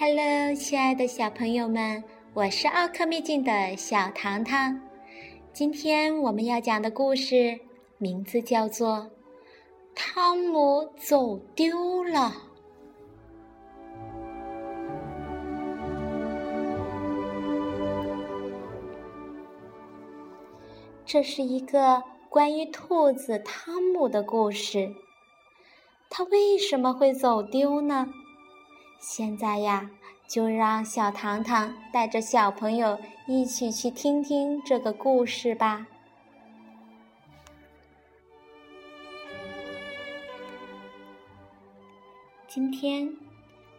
Hello，亲爱的小朋友们，我是奥克秘境的小糖糖。今天我们要讲的故事名字叫做《汤姆走丢了》。这是一个关于兔子汤姆的故事。他为什么会走丢呢？现在呀，就让小糖糖带着小朋友一起去听听这个故事吧。今天，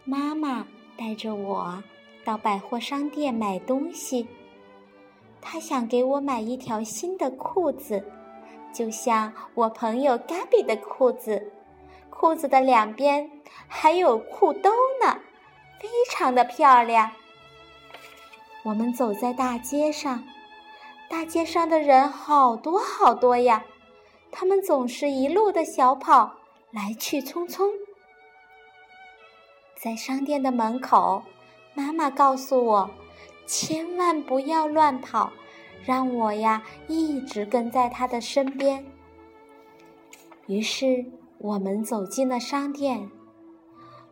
妈妈带着我到百货商店买东西。她想给我买一条新的裤子，就像我朋友 Gabby 的裤子，裤子的两边还有裤兜呢，非常的漂亮。我们走在大街上，大街上的人好多好多呀，他们总是一路的小跑，来去匆匆。在商店的门口，妈妈告诉我。千万不要乱跑，让我呀一直跟在他的身边。于是我们走进了商店，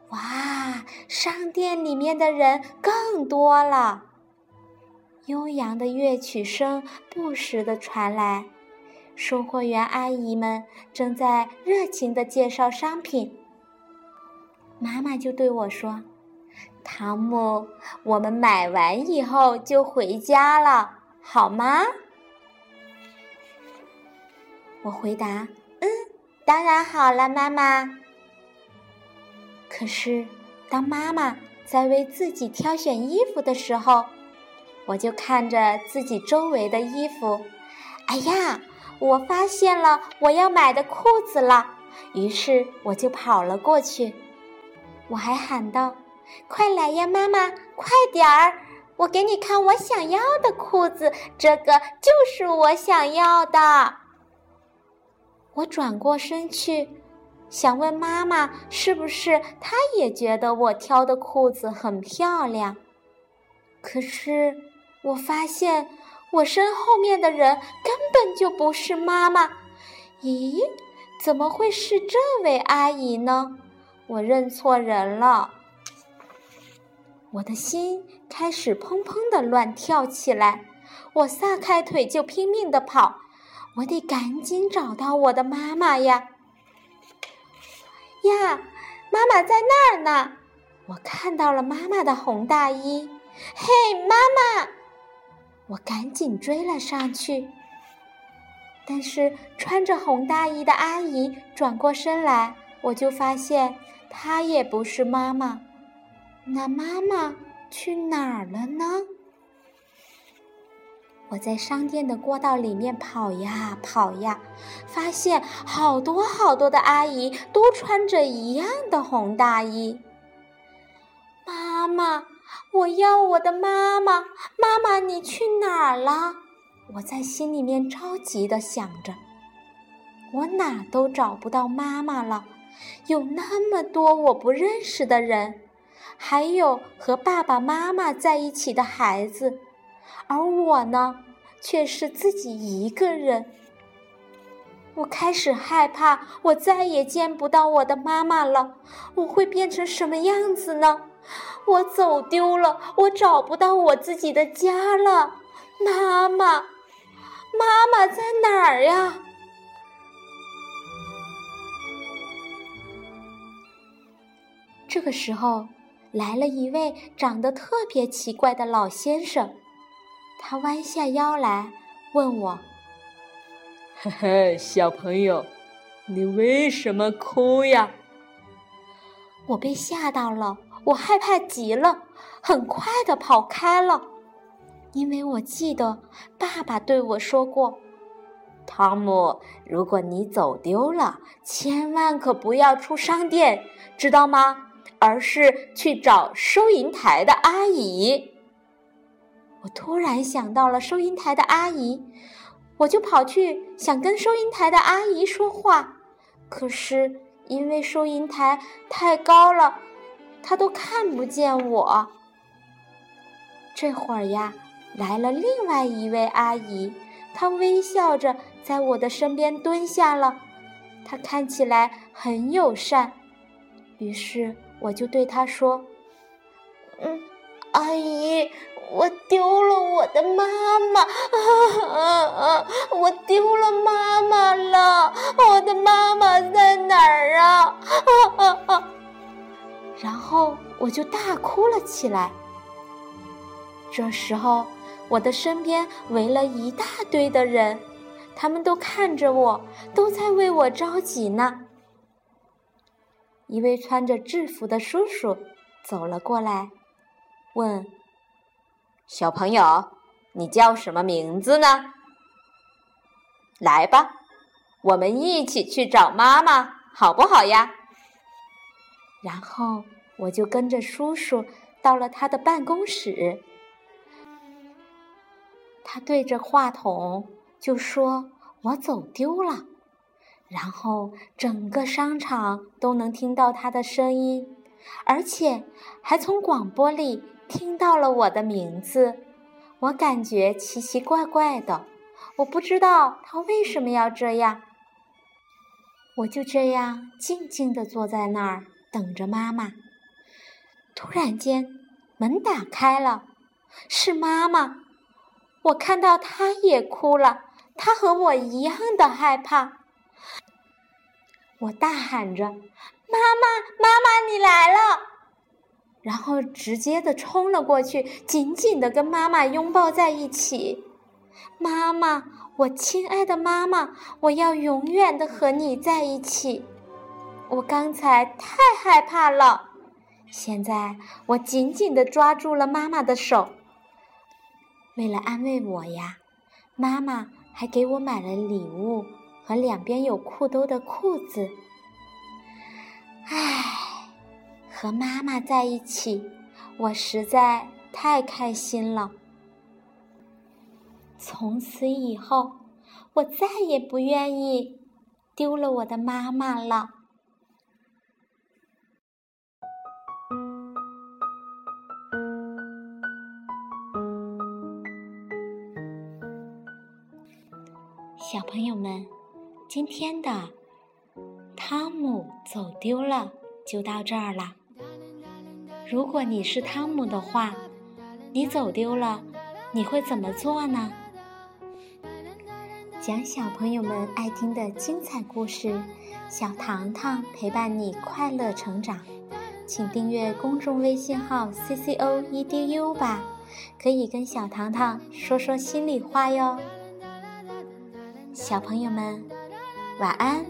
哇，商店里面的人更多了，悠扬的乐曲声不时的传来，售货员阿姨们正在热情的介绍商品。妈妈就对我说。汤姆，我们买完以后就回家了，好吗？我回答：“，当然好了，妈妈。”可是，当妈妈在为自己挑选衣服的时候，我就看着自己周围的衣服，哎呀，我发现了我要买的裤子了，于是我就跑了过去，我还喊道。快来呀，妈妈，快点儿！我给你看我想要的裤子，这个就是我想要的。我转过身去，想问妈妈，是不是她也觉得我挑的裤子很漂亮？可是我发现我身后面的人根本就不是妈妈。咦，怎么会是这位阿姨呢？我认错人了。我的心开始砰砰的乱跳起来，我撒开腿就拼命的跑，我得赶紧找到我的妈妈呀！呀，妈妈在那儿呢！我看到了妈妈的红大衣，嘿，妈妈！我赶紧追了上去，但是穿着红大衣的阿姨转过身来，我就发现她也不是妈妈。那妈妈去哪儿了呢？我在商店的过道里面跑呀跑呀，发现好多好多的阿姨都穿着一样的红大衣。妈妈，我要我的妈妈！妈妈，你去哪儿了？我在心里面着急的想着，我哪都找不到妈妈了，有那么多我不认识的人。还有和爸爸妈妈在一起的孩子，而我呢，却是自己一个人。我开始害怕，我再也见不到我的妈妈了。我会变成什么样子呢？我走丢了，我找不到我自己的家了。妈妈，妈妈在哪儿呀？这个时候。来了一位长得特别奇怪的老先生，他弯下腰来问我：“嘿嘿，小朋友，你为什么哭呀？”我被吓到了，我害怕极了，很快的跑开了，因为我记得爸爸对我说过：“汤姆，如果你走丢了，千万可不要出商店，知道吗？”而是去找收银台的阿姨。我突然想到了收银台的阿姨，我就跑去想跟收银台的阿姨说话。可是因为收银台太高了，她都看不见我。这会儿呀，来了另外一位阿姨，她微笑着在我的身边蹲下了，她看起来很友善。于是我就对她说：“嗯，阿姨。”我丢了我的妈妈，啊啊！我丢了妈妈了，我的妈妈在哪儿啊？啊啊！然后我就大哭了起来。这时候，我的身边围了一大堆的人，他们都看着我，都在为我着急呢。一位穿着制服的叔叔走了过来，问。小朋友，你叫什么名字呢？来吧，我们一起去找妈妈，好不好呀？然后我就跟着叔叔到了他的办公室，他对着话筒就说：“我走丢了。”然后整个商场都能听到他的声音，而且还从广播里。听到了我的名字，我感觉奇奇怪怪的，我不知道他为什么要这样。我就这样静静地坐在那儿等着妈妈。突然间，门打开了，是妈妈。我看到她也哭了，她和我一样的害怕。我大喊着：“妈妈，妈妈，你来了！”然后直接的冲了过去，紧紧的跟妈妈拥抱在一起。妈妈，我亲爱的妈妈，我要永远的和你在一起。我刚才太害怕了，现在我紧紧的抓住了妈妈的手。为了安慰我呀，妈妈还给我买了礼物和两边有裤兜的裤子。唉。和妈妈在一起，我实在太开心了。从此以后，我再也不愿意丢了我的妈妈了。小朋友们，今天的汤姆走丢了就到这儿了。如果你是汤姆的话，你走丢了，你会怎么做呢？讲小朋友们爱听的精彩故事，小糖糖陪伴你快乐成长。请订阅公众微信号 C C O E D U 吧，可以跟小糖糖说说心里话哟。小朋友们，晚安。